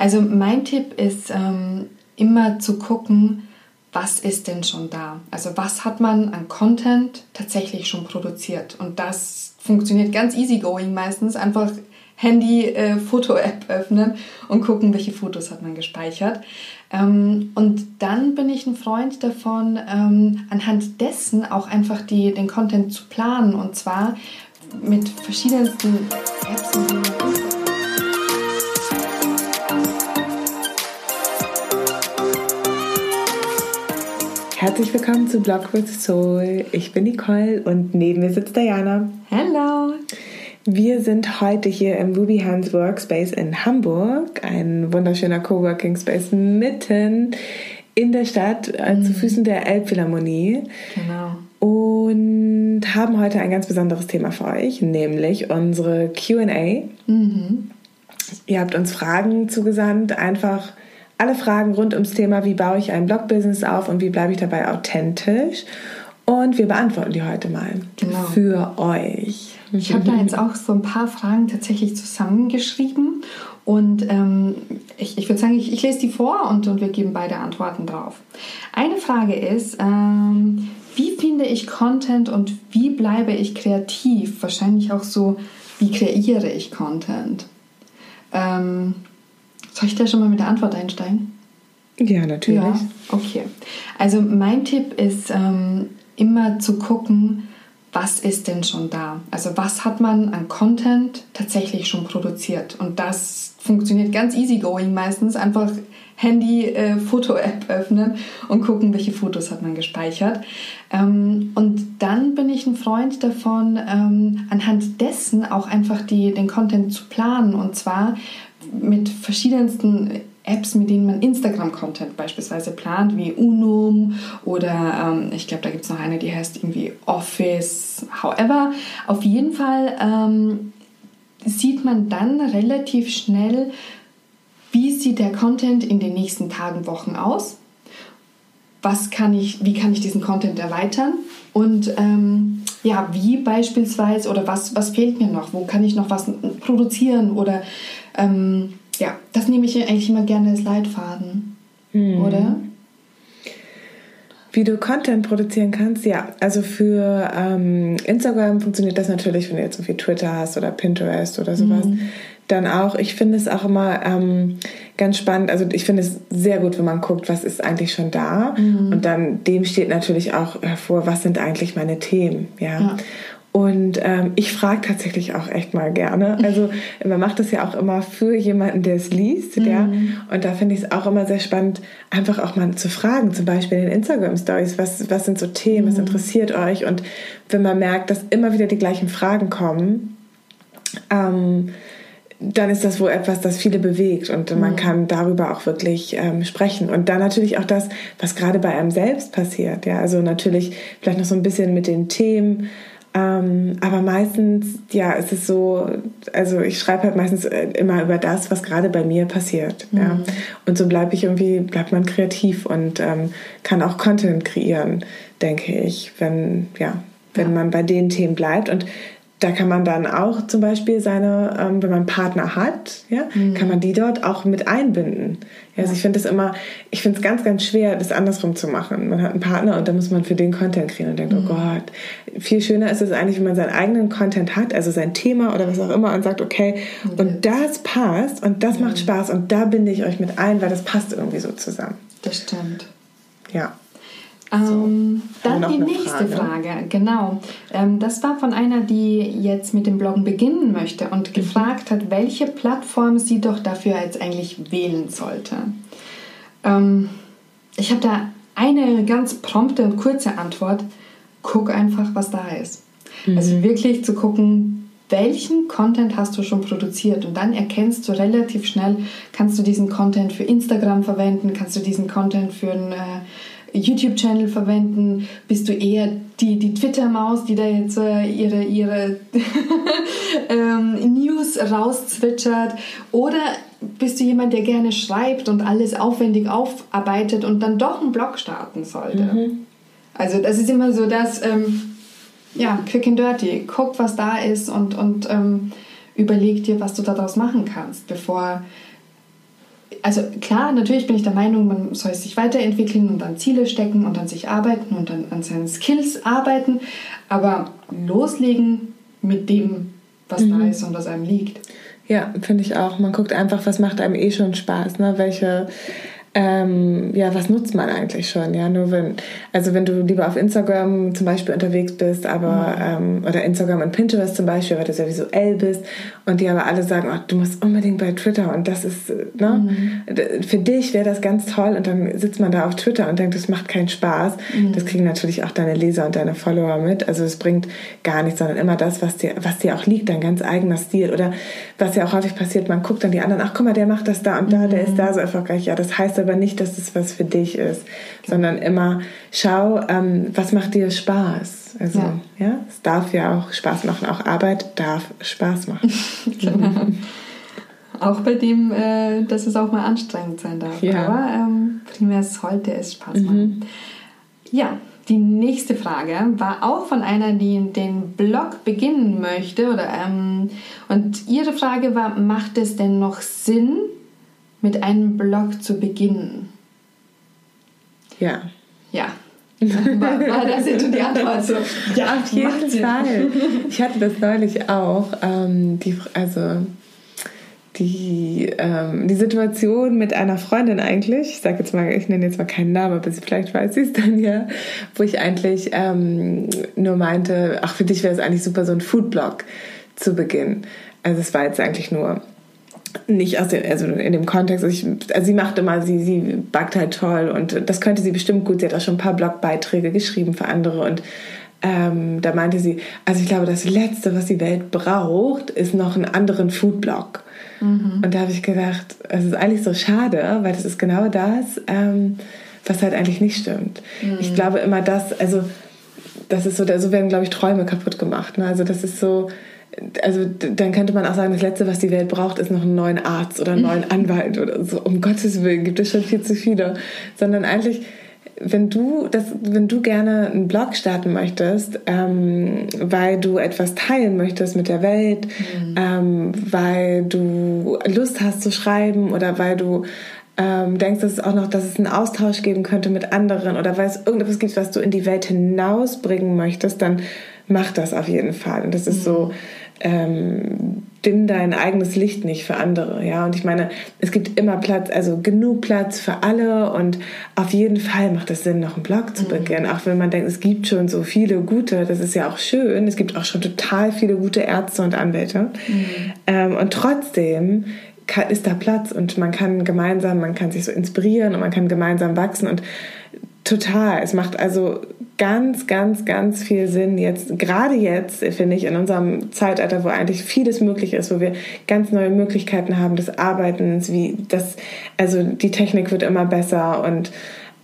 Also mein Tipp ist ähm, immer zu gucken, was ist denn schon da? Also was hat man an Content tatsächlich schon produziert? Und das funktioniert ganz easygoing meistens. Einfach Handy, äh, Foto-App öffnen und gucken, welche Fotos hat man gespeichert. Ähm, und dann bin ich ein Freund davon, ähm, anhand dessen auch einfach die, den Content zu planen. Und zwar mit verschiedensten Apps Herzlich willkommen zu Blog with Soul. Ich bin Nicole und neben mir sitzt Diana. Hello! Wir sind heute hier im Ruby Hands Workspace in Hamburg, ein wunderschöner Coworking Space mitten in der Stadt äh, mhm. zu Füßen der Elbphilharmonie. Genau. Und haben heute ein ganz besonderes Thema für euch, nämlich unsere QA. Mhm. Ihr habt uns Fragen zugesandt, einfach alle Fragen rund ums Thema, wie baue ich ein Blog-Business auf und wie bleibe ich dabei authentisch. Und wir beantworten die heute mal genau. für euch. Ich habe da jetzt auch so ein paar Fragen tatsächlich zusammengeschrieben und ähm, ich, ich würde sagen, ich, ich, lese die vor und, und wir geben beide Antworten drauf. Eine Frage ist, ähm, wie finde ich Content und wie bleibe ich kreativ? Wahrscheinlich auch so, wie kreiere ich Content? Ähm, soll ich da schon mal mit der Antwort einsteigen? Ja, natürlich. Ja, okay. Also mein Tipp ist ähm, immer zu gucken, was ist denn schon da? Also was hat man an Content tatsächlich schon produziert? Und das funktioniert ganz easygoing meistens. Einfach Handy, äh, öffnen und gucken, welche Fotos hat man gespeichert. Ähm, und dann bin ich ein Freund davon, ähm, anhand dessen auch einfach die, den Content zu planen. Und zwar mit verschiedensten Apps, mit denen man Instagram-Content beispielsweise plant, wie Unum oder ähm, ich glaube, da gibt es noch eine, die heißt irgendwie Office, however. Auf jeden Fall ähm, sieht man dann relativ schnell, wie sieht der Content in den nächsten Tagen, Wochen aus. Was kann ich, wie kann ich diesen Content erweitern und ähm, ja, wie beispielsweise oder was, was fehlt mir noch, wo kann ich noch was produzieren oder ähm, ja, das nehme ich eigentlich immer gerne als Leitfaden, hm. oder? Wie du Content produzieren kannst, ja. Also für ähm, Instagram funktioniert das natürlich, wenn du jetzt so viel Twitter hast oder Pinterest oder sowas. Mhm. Dann auch, ich finde es auch immer ähm, ganz spannend. Also ich finde es sehr gut, wenn man guckt, was ist eigentlich schon da. Mhm. Und dann dem steht natürlich auch hervor, was sind eigentlich meine Themen. Ja. ja. Und ähm, ich frage tatsächlich auch echt mal gerne. Also man macht das ja auch immer für jemanden, der es liest. Mhm. Ja? Und da finde ich es auch immer sehr spannend, einfach auch mal zu fragen, zum Beispiel in den Instagram-Stories, was, was sind so Themen, mhm. was interessiert euch? Und wenn man merkt, dass immer wieder die gleichen Fragen kommen, ähm, dann ist das wohl etwas, das viele bewegt und man mhm. kann darüber auch wirklich ähm, sprechen. Und dann natürlich auch das, was gerade bei einem selbst passiert. Ja, also natürlich vielleicht noch so ein bisschen mit den Themen, ähm, aber meistens, ja, es ist so, also ich schreibe halt meistens äh, immer über das, was gerade bei mir passiert. Mhm. Ja. Und so bleibe ich irgendwie, bleibt man kreativ und ähm, kann auch Content kreieren, denke ich, wenn, ja, wenn ja. man bei den Themen bleibt. Und da kann man dann auch zum Beispiel seine, ähm, wenn man einen Partner hat, ja, mhm. kann man die dort auch mit einbinden. Ja, also ich finde es immer, ich finde es ganz, ganz schwer, das andersrum zu machen. Man hat einen Partner und da muss man für den Content kriegen und denkt, oh mhm. oh Gott. Viel schöner ist es eigentlich, wenn man seinen eigenen Content hat, also sein Thema oder was auch immer und sagt, okay, mhm. und das passt und das macht. Spaß und da binde ich euch mit ein, weil das passt irgendwie so zusammen. Das stimmt. Ja. Ähm, dann die nächste Frage, Frage. genau. Ähm, das war von einer, die jetzt mit dem Bloggen beginnen möchte und mhm. gefragt hat, welche Plattform sie doch dafür jetzt eigentlich wählen sollte. Ähm, ich habe da eine ganz prompte und kurze Antwort. Guck einfach, was da ist. Mhm. Also wirklich zu gucken, welchen Content hast du schon produziert und dann erkennst du relativ schnell, kannst du diesen Content für Instagram verwenden, kannst du diesen Content für ein äh, YouTube-Channel verwenden? Bist du eher die, die Twitter-Maus, die da jetzt äh, ihre, ihre ähm, News rauszwitschert? Oder bist du jemand, der gerne schreibt und alles aufwendig aufarbeitet und dann doch einen Blog starten sollte? Mhm. Also das ist immer so das, ähm, ja, quick and dirty. Guck, was da ist und, und ähm, überleg dir, was du daraus machen kannst, bevor also klar, natürlich bin ich der Meinung, man soll sich weiterentwickeln und dann Ziele stecken und an sich arbeiten und dann an seinen Skills arbeiten, aber loslegen mit dem, was mhm. da ist und was einem liegt. Ja, finde ich auch. Man guckt einfach, was macht einem eh schon Spaß, ne? Welche ähm, ja, was nutzt man eigentlich schon? Ja, nur wenn, also wenn du lieber auf Instagram zum Beispiel unterwegs bist, aber mhm. ähm, oder Instagram und Pinterest zum Beispiel, weil du sehr visuell bist und die aber alle sagen, oh, du musst unbedingt bei Twitter und das ist, ne, mhm. für dich wäre das ganz toll und dann sitzt man da auf Twitter und denkt, das macht keinen Spaß. Mhm. Das kriegen natürlich auch deine Leser und deine Follower mit. Also es bringt gar nichts, sondern immer das, was dir, was dir auch liegt, dein ganz eigener Stil oder was ja auch häufig passiert, man guckt dann die anderen, ach guck mal, der macht das da und da, der ist mhm. da so erfolgreich. Ja, das heißt aber nicht, dass es was für dich ist, sondern immer schau, ähm, was macht dir Spaß. Also ja. ja, es darf ja auch Spaß machen, auch Arbeit darf Spaß machen. genau. Auch bei dem, äh, dass es auch mal anstrengend sein darf. Ja. Aber ähm, primär sollte es Spaß mhm. machen. Mhm. Ja, die nächste Frage war auch von einer, die den Blog beginnen möchte. Oder, ähm, und ihre Frage war, macht es denn noch Sinn, mit einem Blog zu beginnen? Ja. Ja. War, war das jetzt die Antwort so? Ja, auf jeden Fall. Ich hatte das neulich auch. Ähm, die, also die, ähm, die Situation mit einer Freundin eigentlich, ich sage jetzt mal, ich nenne jetzt mal keinen Namen, aber vielleicht weiß sie es dann ja, wo ich eigentlich ähm, nur meinte, ach, für dich wäre es eigentlich super, so ein Foodblog zu beginnen. Also es war jetzt eigentlich nur nicht aus dem, also in dem Kontext, also, ich, also sie macht immer, sie, sie backt halt toll und das könnte sie bestimmt gut. Sie hat auch schon ein paar Blogbeiträge geschrieben für andere und ähm, da meinte sie, also ich glaube, das Letzte, was die Welt braucht, ist noch einen anderen Foodblog. Mhm. Und da habe ich gedacht, es ist eigentlich so schade, weil das ist genau das, ähm, was halt eigentlich nicht stimmt. Mhm. Ich glaube immer, dass, also das ist so, so werden, glaube ich, Träume kaputt gemacht. Ne? Also das ist so, also dann könnte man auch sagen, das Letzte, was die Welt braucht, ist noch einen neuen Arzt oder einen neuen Anwalt oder so. Um Gottes Willen gibt es schon viel zu viele. Sondern eigentlich, wenn du, das, wenn du gerne einen Blog starten möchtest, ähm, weil du etwas teilen möchtest mit der Welt, mhm. ähm, weil du Lust hast zu schreiben oder weil du ähm, denkst, dass es auch noch, dass es einen Austausch geben könnte mit anderen oder weil es irgendetwas gibt, was du in die Welt hinausbringen möchtest, dann mach das auf jeden Fall. Und das ist so, mhm. Ähm, dimm dein eigenes Licht nicht für andere. Ja, und ich meine, es gibt immer Platz, also genug Platz für alle und auf jeden Fall macht es Sinn, noch einen Blog zu mhm. beginnen. Auch wenn man denkt, es gibt schon so viele gute, das ist ja auch schön. Es gibt auch schon total viele gute Ärzte und Anwälte. Mhm. Ähm, und trotzdem ist da Platz und man kann gemeinsam, man kann sich so inspirieren und man kann gemeinsam wachsen und total. Es macht also ganz, ganz, ganz viel Sinn jetzt, gerade jetzt, finde ich, in unserem Zeitalter, wo eigentlich vieles möglich ist, wo wir ganz neue Möglichkeiten haben des Arbeitens, wie das, also die Technik wird immer besser und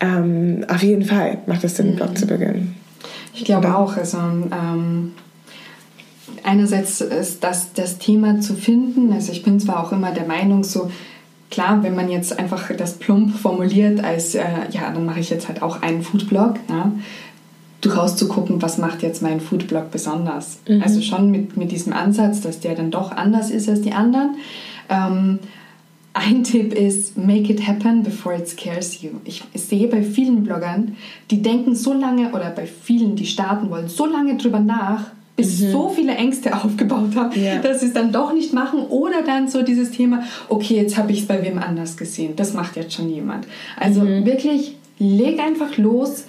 ähm, auf jeden Fall macht es Sinn, einen Blog zu beginnen. Ich glaube Oder? auch, also ähm, einerseits ist das das Thema zu finden, also ich bin zwar auch immer der Meinung, so klar, wenn man jetzt einfach das plump formuliert als, äh, ja, dann mache ich jetzt halt auch einen Foodblog, ja, durchaus zu gucken, was macht jetzt mein Foodblog besonders. Mhm. Also schon mit, mit diesem Ansatz, dass der dann doch anders ist als die anderen. Ähm, ein Tipp ist, make it happen before it scares you. Ich sehe bei vielen Bloggern, die denken so lange, oder bei vielen, die starten wollen, so lange drüber nach, bis mhm. so viele Ängste aufgebaut haben, ja. dass sie es dann doch nicht machen. Oder dann so dieses Thema, okay, jetzt habe ich es bei wem anders gesehen. Das macht jetzt schon jemand. Also mhm. wirklich, leg einfach los,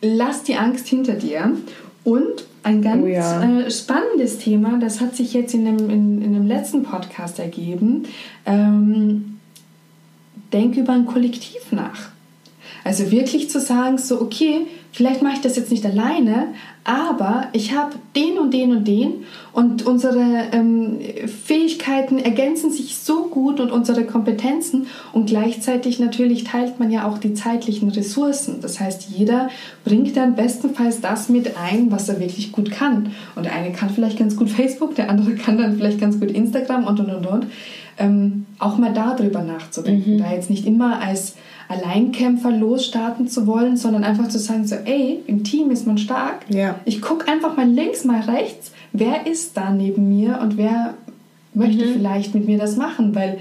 lass die Angst hinter dir. Und ein ganz oh ja. äh, spannendes Thema, das hat sich jetzt in dem, in, in dem letzten Podcast ergeben. Ähm, denk über ein Kollektiv nach. Also wirklich zu sagen, so, okay, vielleicht mache ich das jetzt nicht alleine, aber ich habe den und den und den und unsere ähm, Fähigkeiten ergänzen sich so gut und unsere Kompetenzen und gleichzeitig natürlich teilt man ja auch die zeitlichen Ressourcen. Das heißt, jeder bringt dann bestenfalls das mit ein, was er wirklich gut kann. Und der eine kann vielleicht ganz gut Facebook, der andere kann dann vielleicht ganz gut Instagram und und und und. Ähm, auch mal darüber nachzudenken, mhm. da jetzt nicht immer als Alleinkämpfer losstarten zu wollen, sondern einfach zu sagen, so, ey, im Team ist man stark. Ja. Ich gucke einfach mal links, mal rechts, wer ist da neben mir und wer möchte mhm. vielleicht mit mir das machen, weil,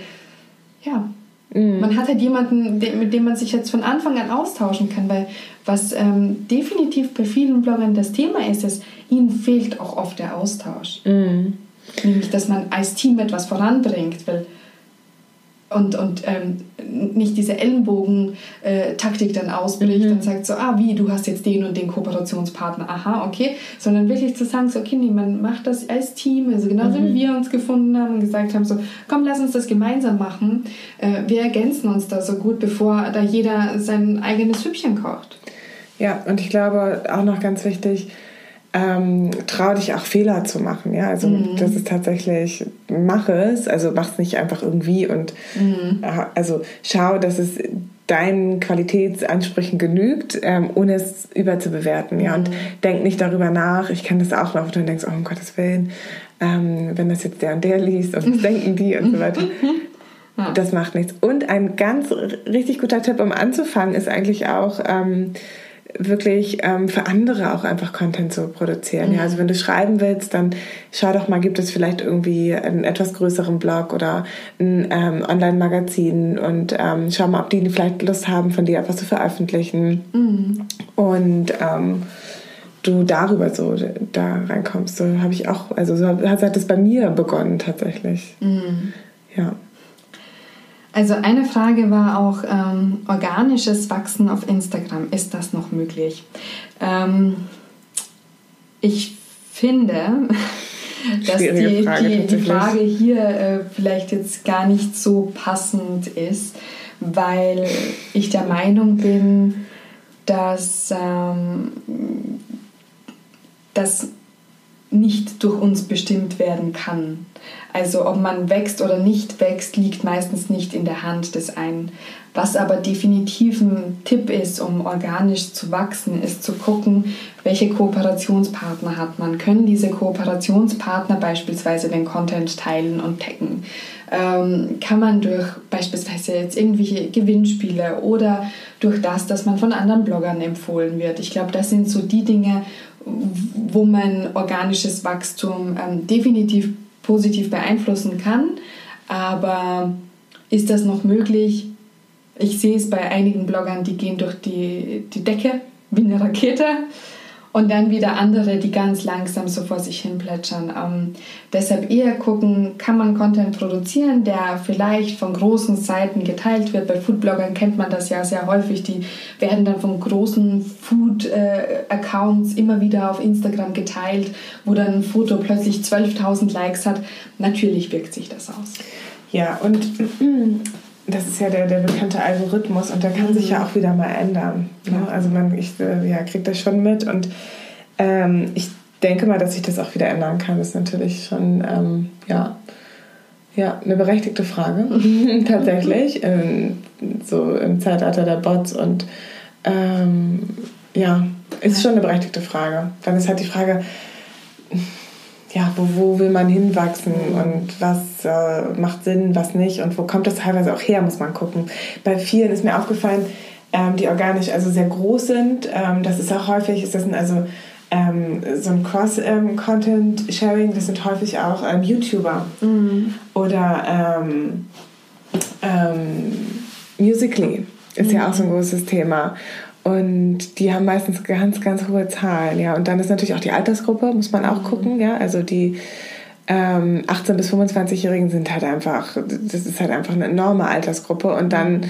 ja, Mhm. Man hat halt jemanden, mit dem man sich jetzt von Anfang an austauschen kann, weil was ähm, definitiv bei vielen Bloggern das Thema ist, ist, ihnen fehlt auch oft der Austausch. Mhm. Nämlich, dass man als Team etwas voranbringt, weil und, und ähm, nicht diese Ellenbogen-Taktik dann ausbricht mhm. und sagt so, ah, wie, du hast jetzt den und den Kooperationspartner, aha, okay, sondern wirklich zu sagen, so, okay, nee, man macht das als Team, also genauso mhm. wie wir uns gefunden haben und gesagt haben, so, komm, lass uns das gemeinsam machen, äh, wir ergänzen uns da so gut, bevor da jeder sein eigenes Süppchen kocht. Ja, und ich glaube auch noch ganz wichtig, ähm, trau dich auch Fehler zu machen. Ja, also mhm. das ist tatsächlich, mach es, also mach es nicht einfach irgendwie und mhm. also schau, dass es deinen Qualitätsansprüchen genügt, ähm, ohne es überzubewerten. Ja, und mhm. denk nicht darüber nach. Ich kenne das auch noch, wo du denkst, oh um Gottes Willen, ähm, wenn das jetzt der und der liest und was denken die und so weiter. Ja. Das macht nichts. Und ein ganz richtig guter Tipp, um anzufangen, ist eigentlich auch ähm, wirklich ähm, für andere auch einfach Content zu produzieren. Mhm. Ja, also wenn du schreiben willst, dann schau doch mal, gibt es vielleicht irgendwie einen etwas größeren Blog oder ein ähm, Online-Magazin und ähm, schau mal, ob die vielleicht Lust haben, von dir etwas zu veröffentlichen. Mhm. Und ähm, du darüber so da reinkommst. So habe ich auch, also so hat, das bei mir begonnen tatsächlich. Mhm. Ja. Also eine Frage war auch ähm, organisches Wachsen auf Instagram. Ist das noch möglich? Ähm, ich finde, dass die Frage, die, die Frage hier äh, vielleicht jetzt gar nicht so passend ist, weil ich der Meinung bin, dass ähm, das nicht durch uns bestimmt werden kann. Also ob man wächst oder nicht wächst, liegt meistens nicht in der Hand des einen. Was aber definitiv ein Tipp ist, um organisch zu wachsen, ist zu gucken, welche Kooperationspartner hat man. Können diese Kooperationspartner beispielsweise den Content teilen und taggen? Ähm, kann man durch beispielsweise jetzt irgendwelche Gewinnspiele oder durch das, dass man von anderen Bloggern empfohlen wird. Ich glaube, das sind so die Dinge, wo man organisches Wachstum ähm, definitiv positiv beeinflussen kann. Aber ist das noch möglich? Ich sehe es bei einigen Bloggern, die gehen durch die, die Decke wie eine Rakete und dann wieder andere, die ganz langsam so vor sich hin plätschern. Ähm, deshalb eher gucken, kann man Content produzieren, der vielleicht von großen Seiten geteilt wird. Bei Foodbloggern kennt man das ja sehr häufig. Die werden dann von großen Food-Accounts äh, immer wieder auf Instagram geteilt, wo dann ein Foto plötzlich 12.000 Likes hat. Natürlich wirkt sich das aus. Ja, und das ist ja der, der bekannte Algorithmus und der kann sich ja auch wieder mal ändern. Ne? Also man, ich äh, ja, kriege das schon mit und ähm, ich denke mal, dass sich das auch wieder ändern kann. Das ist natürlich schon ähm, ja, ja, eine berechtigte Frage, tatsächlich. Ähm, so im Zeitalter der Bots und ähm, ja, ist schon eine berechtigte Frage. Dann ist halt die Frage, ja, wo, wo will man hinwachsen und was äh, macht Sinn, was nicht und wo kommt das teilweise auch her, muss man gucken. Bei vielen ist mir aufgefallen, ähm, die organisch also sehr groß sind. Ähm, das ist auch häufig, ist das ein, also ähm, so ein Cross-Content-Sharing, das sind häufig auch ähm, YouTuber mhm. oder ähm, ähm, Musically ist mhm. ja auch so ein großes Thema. Und die haben meistens ganz, ganz hohe Zahlen, ja. Und dann ist natürlich auch die Altersgruppe, muss man auch mhm. gucken, ja. Also die ähm, 18- bis 25-Jährigen sind halt einfach, das ist halt einfach eine enorme Altersgruppe. Und dann mhm.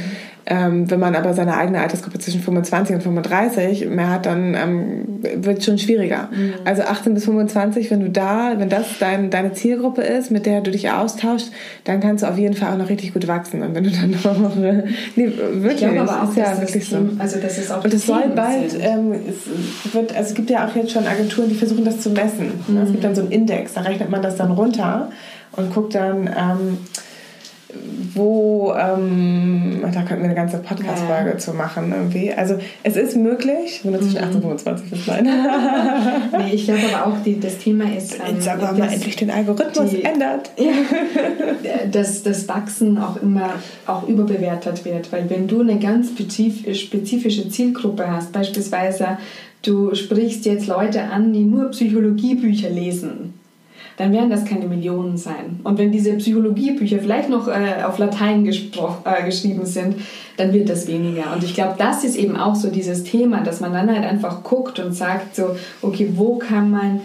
Ähm, wenn man aber seine eigene Altersgruppe zwischen 25 und 35 mehr hat, dann ähm, wird es schon schwieriger. Mhm. Also 18 bis 25, wenn du da, wenn das dein, deine Zielgruppe ist, mit der du dich austauschst, dann kannst du auf jeden Fall auch noch richtig gut wachsen. Und wenn du dann noch, nee, wirklich, ich aber auch, ist ja wirklich Team, so. Also das ist auch und es soll bald, ähm, es wird, also es gibt ja auch jetzt schon Agenturen, die versuchen das zu messen. Mhm. Es gibt dann so einen Index, da rechnet man das dann runter und guckt dann, ähm, wo, ähm, da könnten wir eine ganze Podcast-Folge ja. zu machen irgendwie. Also es ist möglich, wenn du zwischen 18 und 25 bist, nein. nee, ich glaube aber auch, die, das Thema ist... Ähm, Jetzt aber mal endlich den Algorithmus die, ändert. Ja, dass das Wachsen auch immer auch überbewertet wird, weil wenn du eine ganz spezifische Zielgruppe hast, beispielsweise du sprichst jetzt Leute an, die nur Psychologiebücher lesen, dann werden das keine Millionen sein. Und wenn diese Psychologiebücher vielleicht noch äh, auf Latein äh, geschrieben sind, dann wird das weniger. Und ich glaube, das ist eben auch so dieses Thema, dass man dann halt einfach guckt und sagt so, okay, wo kann man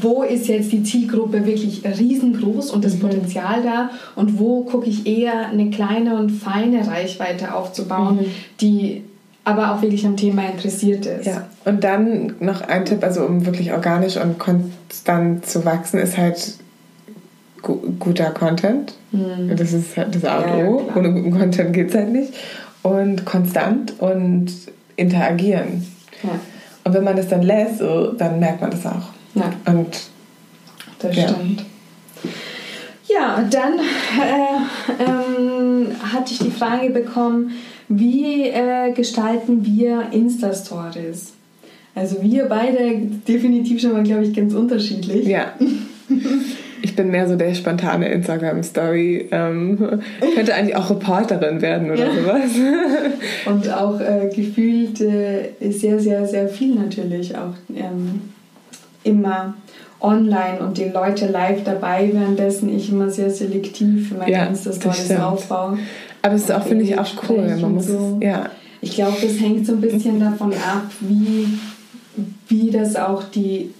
wo ist jetzt die Zielgruppe wirklich riesengroß und das mhm. Potenzial da und wo gucke ich eher eine kleine und feine Reichweite aufzubauen, mhm. die aber auch wirklich am Thema interessiert ist. Ja, und dann noch ein Tipp, also um wirklich organisch und konstant zu wachsen, ist halt gu guter Content. Mhm. Das ist halt das A und O. Ohne guten Content geht es halt nicht. Und konstant und interagieren. Ja. Und wenn man das dann lässt, so, dann merkt man das auch. Ja. Und das ja. stimmt. Ja, dann äh, ähm, hatte ich die Frage bekommen, wie äh, gestalten wir Insta-Stories? Also wir beide definitiv schon mal, glaube ich, ganz unterschiedlich. Ja. Ich bin mehr so der spontane Instagram-Story. Ähm, könnte eigentlich auch Reporterin werden oder ja. sowas. Und auch äh, gefühlt äh, sehr, sehr, sehr viel natürlich auch ähm, immer online und die Leute live dabei, währenddessen ich immer sehr selektiv meine ja, Insta-Stories aufbaue. Aber es ist auch, finde ich, auch cool. Man muss, so. ja. Ich glaube, das hängt so ein bisschen davon ab, wie, wie das auch die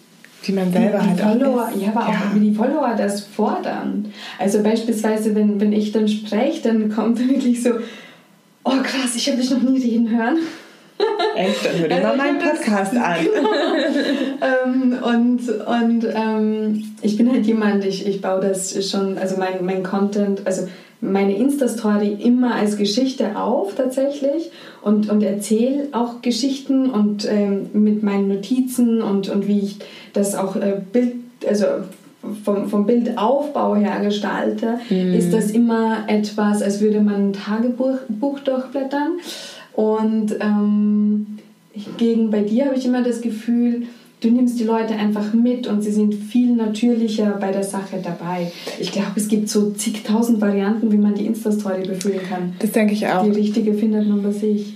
wie man selber die, die halt Follower, auch ist. Ja, aber ja. auch wie die Follower das fordern. Also beispielsweise, wenn, wenn ich dann spreche, dann kommt wirklich so, oh krass, ich habe dich noch nie reden hören. Echt? Dann hör dir mal meinen Podcast an. Ähm, und und ähm, ich bin halt jemand, ich, ich baue das schon, also mein, mein Content, also meine Insta-Story immer als Geschichte auf tatsächlich und, und erzähle auch Geschichten und ähm, mit meinen Notizen und, und wie ich das auch äh, Bild, also vom, vom Bildaufbau her gestalte, mhm. ist das immer etwas, als würde man ein Tagebuch Buch durchblättern. Und ähm, gegen bei dir habe ich immer das Gefühl, du nimmst die Leute einfach mit und sie sind viel natürlicher bei der Sache dabei. Ich glaube, es gibt so zigtausend Varianten, wie man die Insta-Story befüllen kann. Das denke ich auch. Die richtige findet man bei sich.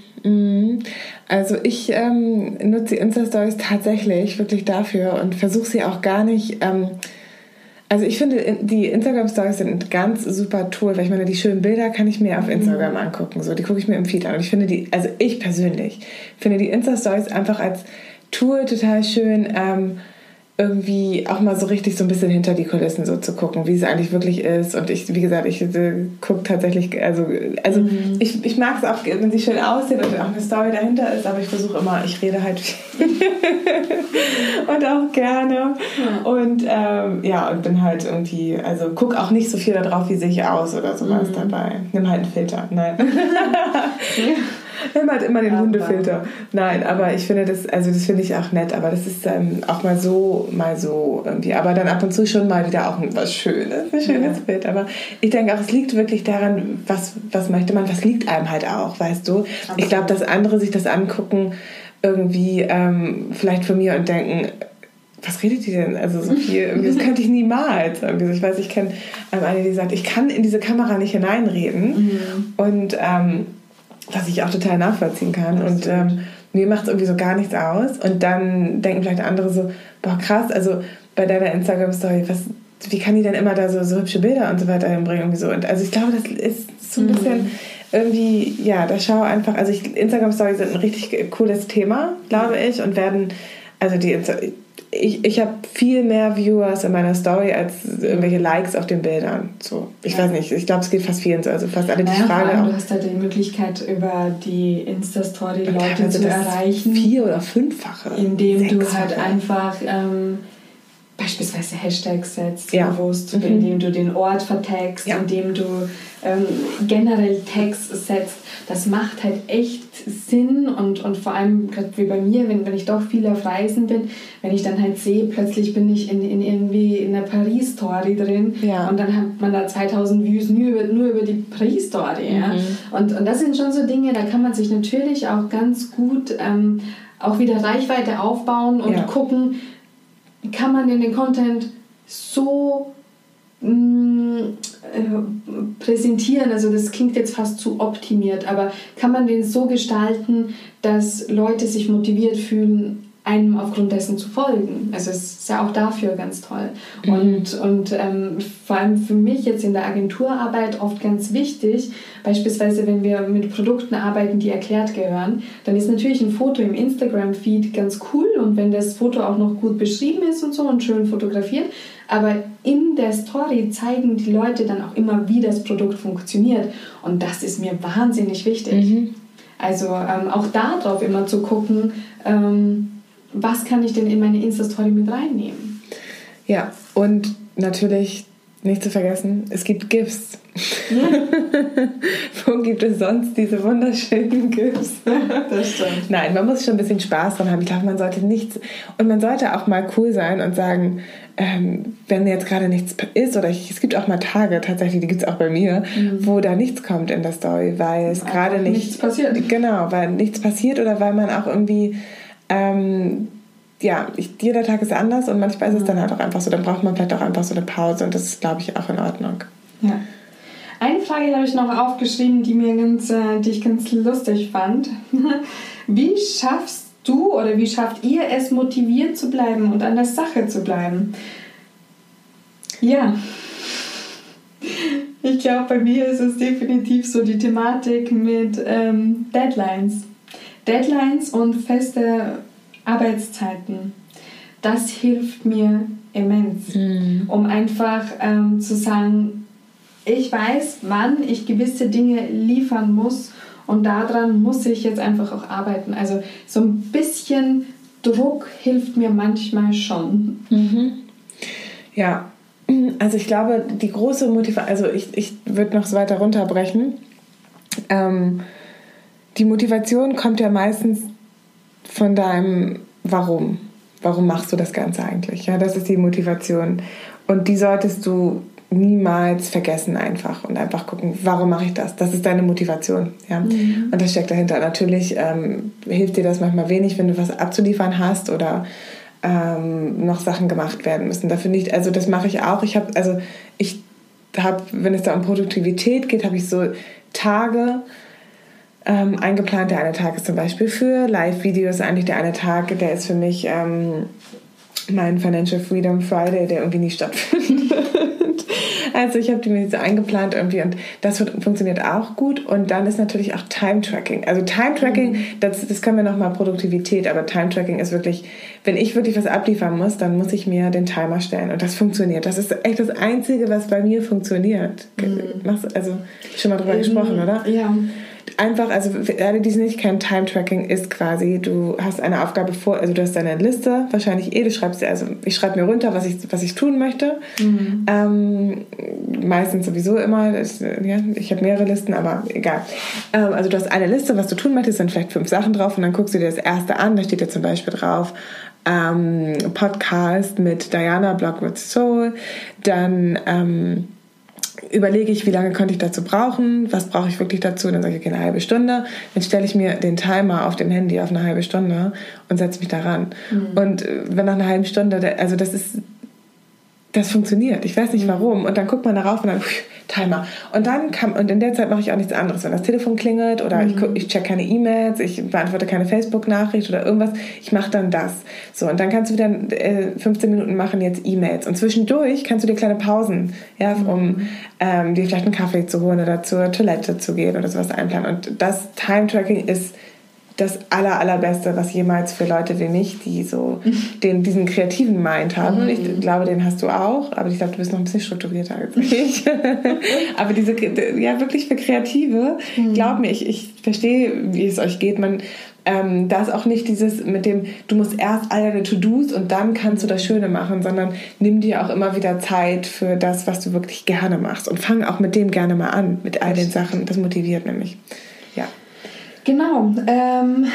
Also ich ähm, nutze Insta-Stories tatsächlich wirklich dafür und versuche sie auch gar nicht... Ähm, also ich finde, die Instagram-Stories sind ein ganz super Tool, weil ich meine, die schönen Bilder kann ich mir auf Instagram mhm. angucken. So, die gucke ich mir im Feed an. Und ich finde die, also ich persönlich finde die Insta-Stories einfach als Tour total schön, ähm, irgendwie auch mal so richtig so ein bisschen hinter die Kulissen so zu gucken, wie es eigentlich wirklich ist. Und ich, wie gesagt, ich äh, gucke tatsächlich, also, also mhm. ich, ich mag es auch, wenn sie schön aussehen und auch eine Story dahinter ist, aber ich versuche immer, ich rede halt viel und auch gerne. Ja. Und ähm, ja, und bin halt irgendwie, also guck auch nicht so viel darauf, wie sehe ich aus oder sowas mhm. dabei. Nimm halt einen Filter. Nein. Nimm halt immer den ja, Hundefilter. Nein, aber ich finde das, also das finde ich auch nett, aber das ist ähm, auch mal so, mal so irgendwie. Aber dann ab und zu schon mal wieder auch was Schönes, ein schönes ja. Bild. Aber ich denke auch, es liegt wirklich daran, was, was möchte man, was liegt einem halt auch, weißt du? Absolut. Ich glaube, dass andere sich das angucken, irgendwie ähm, vielleicht von mir und denken, was redet die denn? Also so viel, das könnte ich niemals. Ich weiß, ich kenne eine, die sagt, ich kann in diese Kamera nicht hineinreden. Mhm. Und ähm, was ich auch total nachvollziehen kann. Und ähm, mir macht es irgendwie so gar nichts aus. Und dann denken vielleicht andere so, boah, krass, also bei deiner Instagram-Story, was, wie kann die denn immer da so, so hübsche Bilder und so weiter hinbringen? Irgendwie so. Und also ich glaube, das ist so ein mhm. bisschen irgendwie, ja, da schau einfach, also Instagram-Stories sind ein richtig cooles Thema, glaube ich, und werden, also die ich, ich habe viel mehr Viewers in meiner Story als irgendwelche Likes auf den Bildern. So, ich ja. weiß nicht, ich glaube, es geht fast vielen so. Also fast alle die naja, Frage. Allem, du hast halt die Möglichkeit, über die Insta-Story Leute zu erreichen. Vier- oder fünffache. Indem du halt einfach ähm, beispielsweise Hashtags setzt, ja. bewusst, mhm. indem du den Ort vertagst, ja. indem du ähm, generell Tags setzt. Das macht halt echt Sinn und, und vor allem gerade wie bei mir, wenn, wenn ich doch viel auf Reisen bin, wenn ich dann halt sehe, plötzlich bin ich in, in irgendwie in der Paris-Story drin ja. und dann hat man da 2000 Views nur über, nur über die Paris-Story. Mhm. Ja? Und, und das sind schon so Dinge, da kann man sich natürlich auch ganz gut ähm, auch wieder Reichweite aufbauen und gucken, kann man denn den Content so mh, mm, äh, präsentieren, also das klingt jetzt fast zu optimiert, aber kann man den so gestalten, dass Leute sich motiviert fühlen, einem aufgrund dessen zu folgen. Also es ist ja auch dafür ganz toll. Mhm. Und, und ähm, vor allem für mich jetzt in der Agenturarbeit oft ganz wichtig, beispielsweise wenn wir mit Produkten arbeiten, die erklärt gehören, dann ist natürlich ein Foto im Instagram-Feed ganz cool und wenn das Foto auch noch gut beschrieben ist und so und schön fotografiert, aber in der Story zeigen die Leute dann auch immer, wie das Produkt funktioniert. Und das ist mir wahnsinnig wichtig. Mhm. Also ähm, auch darauf immer zu gucken, ähm, was kann ich denn in meine Insta-Story mit reinnehmen? Ja, und natürlich nicht zu vergessen, es gibt GIFs. Ja. Wo gibt es sonst diese wunderschönen GIFs? das stimmt. Nein, man muss schon ein bisschen Spaß dran haben. Ich glaube, man sollte nichts. Und man sollte auch mal cool sein und sagen, ähm, wenn jetzt gerade nichts ist, oder ich, es gibt auch mal Tage, tatsächlich, die gibt es auch bei mir, mhm. wo da nichts kommt in der Story, weil es gerade nicht, nichts passiert. Genau, weil nichts passiert oder weil man auch irgendwie ähm, ja, ich, jeder Tag ist anders und manchmal ist es dann halt auch einfach so, dann braucht man vielleicht auch einfach so eine Pause und das ist, glaube ich, auch in Ordnung. Ja. Eine Frage habe ich noch aufgeschrieben, die, mir ganz, äh, die ich ganz lustig fand. Wie schaffst du oder wie schafft ihr es, motiviert zu bleiben und an der Sache zu bleiben? Ja. Ich glaube, bei mir ist es definitiv so die Thematik mit ähm, Deadlines. Deadlines und feste Arbeitszeiten. Das hilft mir immens, mhm. um einfach ähm, zu sagen, ich weiß, wann ich gewisse Dinge liefern muss und daran muss ich jetzt einfach auch arbeiten. Also so ein bisschen Druck hilft mir manchmal schon. Mhm. Ja, also ich glaube, die große Motivation, also ich, ich würde noch so weiter runterbrechen. Ähm, die Motivation kommt ja meistens von deinem Warum. Warum machst du das Ganze eigentlich? Ja, das ist die Motivation. Und die solltest du niemals vergessen einfach und einfach gucken, warum mache ich das? Das ist deine Motivation. Ja? Mhm. Und das steckt dahinter. Natürlich ähm, hilft dir das manchmal wenig, wenn du was abzuliefern hast oder ähm, noch Sachen gemacht werden müssen. Dafür nicht, also das mache ich auch. Ich habe, also ich habe, wenn es da um Produktivität geht, habe ich so Tage, ähm, eingeplant. Der eine Tag ist zum Beispiel für Live-Videos. Eigentlich der eine Tag, der ist für mich ähm, mein Financial Freedom Friday, der irgendwie nie stattfindet. also ich habe die mir so eingeplant irgendwie und das funktioniert auch gut. Und dann ist natürlich auch Time-Tracking. Also Time-Tracking, mhm. das, das können wir nochmal Produktivität, aber Time-Tracking ist wirklich, wenn ich wirklich was abliefern muss, dann muss ich mir den Timer stellen. Und das funktioniert. Das ist echt das Einzige, was bei mir funktioniert. Mhm. Also schon mal drüber ähm, gesprochen, oder? Ja einfach, also für alle, die es nicht kennen, Time Tracking ist quasi, du hast eine Aufgabe vor, also du hast deine Liste, wahrscheinlich eh, du schreibst also ich schreibe mir runter, was ich, was ich tun möchte. Mhm. Ähm, meistens sowieso immer, das, ja, ich habe mehrere Listen, aber egal. Ähm, also du hast eine Liste, was du tun möchtest, sind vielleicht fünf Sachen drauf und dann guckst du dir das erste an, da steht dir zum Beispiel drauf, ähm, Podcast mit Diana with Soul, dann ähm, überlege ich, wie lange könnte ich dazu brauchen, was brauche ich wirklich dazu, dann sage ich, okay, eine halbe Stunde. Dann stelle ich mir den Timer auf dem Handy auf eine halbe Stunde und setze mich daran. Mhm. Und äh, wenn nach einer halben Stunde, also das ist das funktioniert. Ich weiß nicht warum. Und dann guckt man darauf und dann pff, Timer. Und dann kam, und in der Zeit mache ich auch nichts anderes. Wenn das Telefon klingelt oder mhm. ich, guck, ich check keine E-Mails, ich beantworte keine Facebook-Nachricht oder irgendwas, ich mache dann das. So, und dann kannst du wieder äh, 15 Minuten machen jetzt E-Mails. Und zwischendurch kannst du dir kleine Pausen, ja, mhm. um ähm, dir vielleicht einen Kaffee zu holen oder zur Toilette zu gehen oder sowas einplanen. Und das Time-Tracking ist das aller, allerbeste, was jemals für Leute wie mich, die so den, diesen kreativen Mind haben. Mhm. Ich glaube, den hast du auch, aber ich glaube, du bist noch ein bisschen strukturierter als ich. aber diese, ja, wirklich für Kreative, mhm. glaub mir, ich, ich verstehe, wie es euch geht. Man, ähm, da ist auch nicht dieses mit dem, du musst erst all deine To-Dos und dann kannst du das Schöne machen, sondern nimm dir auch immer wieder Zeit für das, was du wirklich gerne machst und fang auch mit dem gerne mal an, mit all den Sachen. Das motiviert nämlich. Genau. Ähm,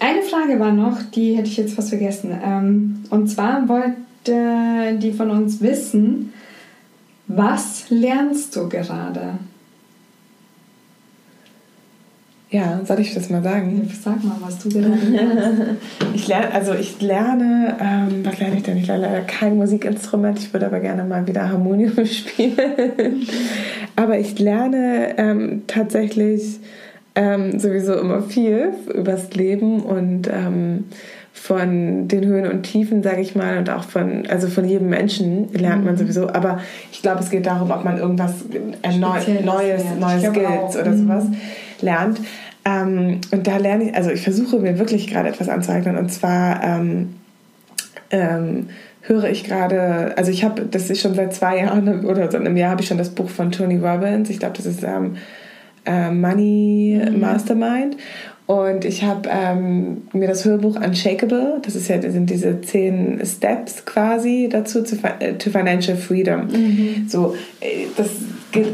eine Frage war noch, die hätte ich jetzt fast vergessen. Ähm, und zwar wollte die von uns wissen, was lernst du gerade? Ja, soll ich das mal sagen? Sag mal, was du gerade lernst. ich lerne, also ich lerne, ähm, was lerne ich denn? Ich lerne leider kein Musikinstrument, ich würde aber gerne mal wieder Harmonium spielen. aber ich lerne ähm, tatsächlich ähm, sowieso immer viel übers Leben und ähm, von den Höhen und Tiefen, sage ich mal, und auch von, also von jedem Menschen lernt man mhm. sowieso. Aber ich glaube, es geht darum, ob man irgendwas äh, neu, Neues, neue Skills oder mhm. sowas lernt. Ähm, und da lerne ich, also ich versuche mir wirklich gerade etwas anzueignen. Und zwar ähm, ähm, höre ich gerade, also ich habe, das ist schon seit zwei Jahren oder so einem Jahr habe ich schon das Buch von Tony Robbins. Ich glaube, das ist ähm, äh, Money mhm. Mastermind. Und ich habe ähm, mir das Hörbuch Unshakable, das ist ja, das sind diese zehn Steps quasi dazu, zu, äh, to Financial Freedom. Mhm. So, äh, das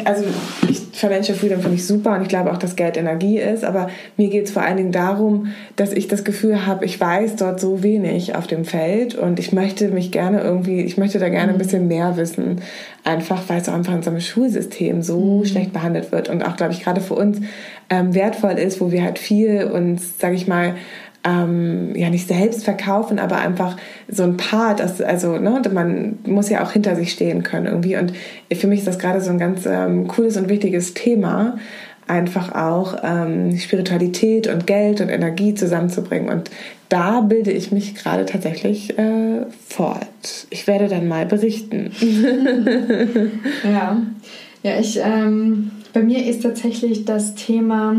also ich, Financial Freedom finde ich super und ich glaube auch, dass Geld Energie ist, aber mir geht es vor allen Dingen darum, dass ich das Gefühl habe, ich weiß dort so wenig auf dem Feld und ich möchte mich gerne irgendwie, ich möchte da gerne ein mhm. bisschen mehr wissen, einfach weil es auch einfach in unserem Schulsystem so mhm. schlecht behandelt wird und auch, glaube ich, gerade für uns ähm, wertvoll ist, wo wir halt viel uns, sage ich mal, ähm, ja nicht selbst verkaufen, aber einfach so ein Part, das, also ne, man muss ja auch hinter sich stehen können irgendwie. Und für mich ist das gerade so ein ganz ähm, cooles und wichtiges Thema, einfach auch ähm, Spiritualität und Geld und Energie zusammenzubringen. Und da bilde ich mich gerade tatsächlich äh, fort. Ich werde dann mal berichten. ja, ja, ich ähm, bei mir ist tatsächlich das Thema,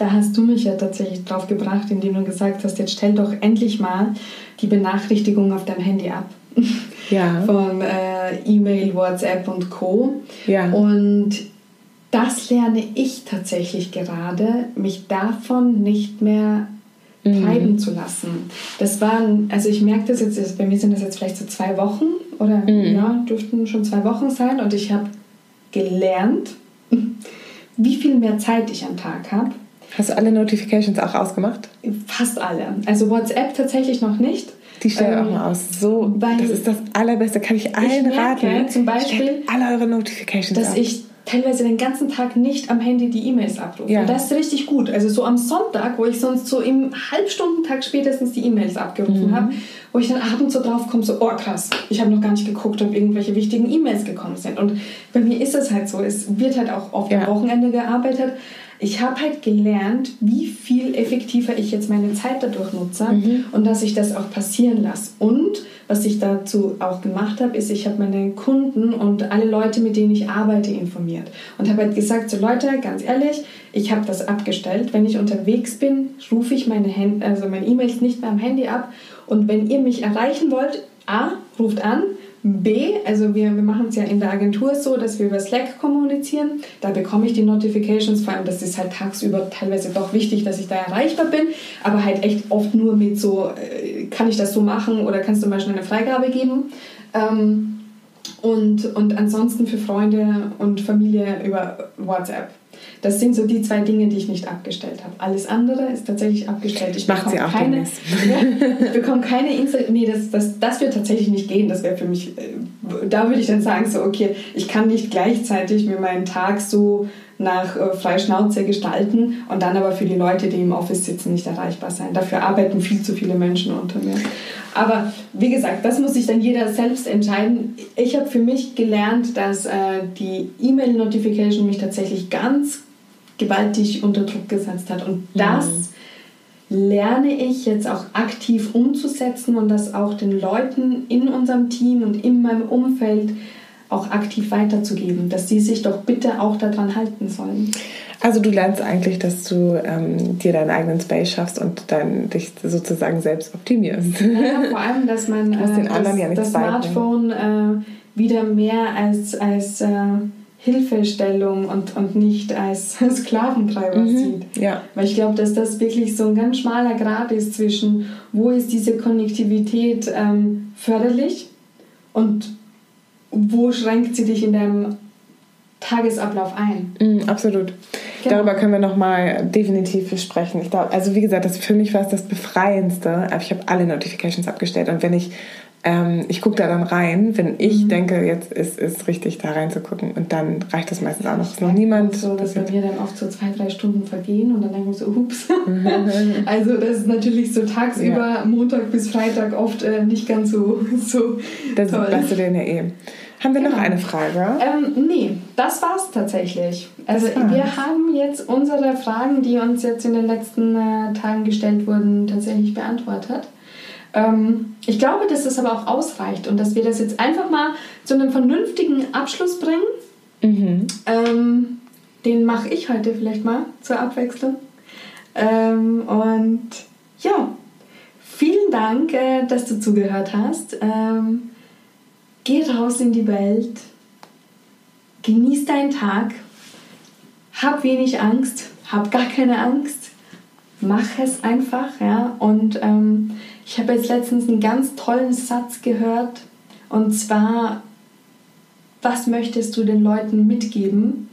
da hast du mich ja tatsächlich drauf gebracht, indem du gesagt hast, jetzt stell doch endlich mal die Benachrichtigung auf dein Handy ab. Ja. Von äh, E-Mail, WhatsApp und Co. Ja. Und das lerne ich tatsächlich gerade, mich davon nicht mehr mhm. treiben zu lassen. Das waren, also ich merke das jetzt, bei mir sind das jetzt vielleicht so zwei Wochen oder mhm. ja, dürften schon zwei Wochen sein und ich habe gelernt, wie viel mehr Zeit ich am Tag habe. Hast du alle Notifications auch ausgemacht? Fast alle. Also WhatsApp tatsächlich noch nicht. Die stelle ähm, auch mal aus. So, das ist das Allerbeste. Kann ich allen ich merke, raten. Zum Beispiel, alle eure Notifications dass auf. ich teilweise den ganzen Tag nicht am Handy die E-Mails abrufe. Ja. Und das ist richtig gut. Also so am Sonntag, wo ich sonst so im Halbstundentag spätestens die E-Mails abgerufen mhm. habe, wo ich dann abends so drauf komme, so, oh krass, ich habe noch gar nicht geguckt, ob irgendwelche wichtigen E-Mails gekommen sind. Und bei mir ist es halt so, es wird halt auch oft ja. am Wochenende gearbeitet ich habe halt gelernt, wie viel effektiver ich jetzt meine Zeit dadurch nutze mhm. und dass ich das auch passieren lasse. Und was ich dazu auch gemacht habe, ist, ich habe meine Kunden und alle Leute, mit denen ich arbeite, informiert und habe halt gesagt, so Leute, ganz ehrlich, ich habe das abgestellt. Wenn ich unterwegs bin, rufe ich meine also meine E-Mails nicht mehr am Handy ab. Und wenn ihr mich erreichen wollt, A, ruft an, B, also wir, wir machen es ja in der Agentur so, dass wir über Slack kommunizieren. Da bekomme ich die Notifications, vor allem das ist halt tagsüber teilweise doch wichtig, dass ich da erreichbar bin, aber halt echt oft nur mit so, äh, kann ich das so machen oder kannst du mal schnell eine Freigabe geben. Ähm, und, und ansonsten für Freunde und Familie über WhatsApp. Das sind so die zwei Dinge, die ich nicht abgestellt habe. Alles andere ist tatsächlich abgestellt. Ich Macht sie auch keine, ja, Ich bekomme keine Insta... Nee, das, das, das wird tatsächlich nicht gehen. Das wäre für mich... Äh, da würde ich dann sagen, so, okay, ich kann nicht gleichzeitig mir meinen Tag so nach äh, Freischnauze gestalten und dann aber für die Leute, die im Office sitzen, nicht erreichbar sein. Dafür arbeiten viel zu viele Menschen unter mir. Aber wie gesagt, das muss sich dann jeder selbst entscheiden. Ich habe für mich gelernt, dass äh, die E-Mail-Notification mich tatsächlich ganz gewaltig unter Druck gesetzt hat. Und das mhm. lerne ich jetzt auch aktiv umzusetzen und das auch den Leuten in unserem Team und in meinem Umfeld auch aktiv weiterzugeben, dass sie sich doch bitte auch daran halten sollen. Also du lernst eigentlich, dass du ähm, dir deinen eigenen Space schaffst und dann dich sozusagen selbst optimierst. Ja, vor allem, dass man äh, das, ja das Smartphone äh, wieder mehr als, als äh, Hilfestellung und, und nicht als Sklaventreiber mhm. sieht. Ja. Weil ich glaube, dass das wirklich so ein ganz schmaler Grad ist zwischen, wo ist diese Konnektivität ähm, förderlich und wo schränkt sie dich in deinem Tagesablauf ein. Mm, absolut. Genau. Darüber können wir nochmal definitiv sprechen. Ich glaube, also wie gesagt, das für mich war es das Befreiendste. Aber ich habe alle Notifications abgestellt und wenn ich ähm, ich gucke da dann rein, wenn ich mhm. denke, jetzt ist es richtig, da reinzugucken. Und dann reicht das meistens auch noch. Ist noch niemand. So, dass bei mir dann oft so zwei, drei Stunden vergehen und dann denke ich so, ups. also, das ist natürlich so tagsüber, ja. Montag bis Freitag oft äh, nicht ganz so, so das toll. Das weißt du denn ja eh. Haben wir genau. noch eine Frage? Ähm, nee, das war's tatsächlich. Also war's. wir haben jetzt unsere Fragen, die uns jetzt in den letzten äh, Tagen gestellt wurden, tatsächlich beantwortet. Ähm, ich glaube, dass das aber auch ausreicht und dass wir das jetzt einfach mal zu einem vernünftigen Abschluss bringen. Mhm. Ähm, den mache ich heute vielleicht mal zur Abwechslung. Ähm, und ja, vielen Dank, äh, dass du zugehört hast. Ähm, Geh raus in die Welt, genieß deinen Tag, hab wenig Angst, hab gar keine Angst, mach es einfach, ja. Und ähm, ich habe jetzt letztens einen ganz tollen Satz gehört und zwar, was möchtest du den Leuten mitgeben?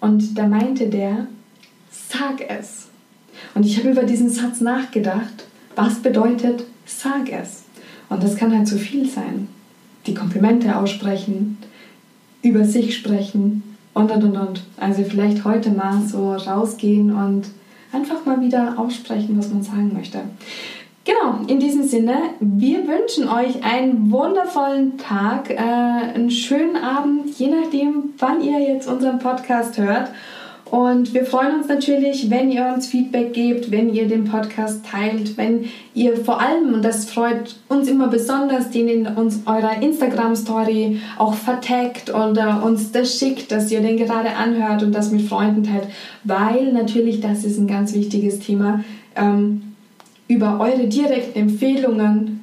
Und da meinte der, sag es. Und ich habe über diesen Satz nachgedacht, was bedeutet, sag es. Und das kann halt so viel sein die Komplimente aussprechen, über sich sprechen und und und und. Also vielleicht heute mal so rausgehen und einfach mal wieder aussprechen, was man sagen möchte. Genau, in diesem Sinne, wir wünschen euch einen wundervollen Tag, äh, einen schönen Abend, je nachdem, wann ihr jetzt unseren Podcast hört. Und wir freuen uns natürlich, wenn ihr uns Feedback gebt, wenn ihr den Podcast teilt, wenn ihr vor allem, und das freut uns immer besonders, den in uns eurer Instagram-Story auch vertagt oder uns das schickt, dass ihr den gerade anhört und das mit Freunden teilt, weil natürlich das ist ein ganz wichtiges Thema. Ähm, über eure direkten Empfehlungen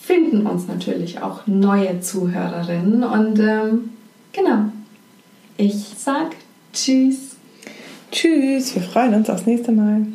finden uns natürlich auch neue Zuhörerinnen und ähm, genau. Ich sag Tschüss. Tschüss, wir freuen uns aufs nächste Mal.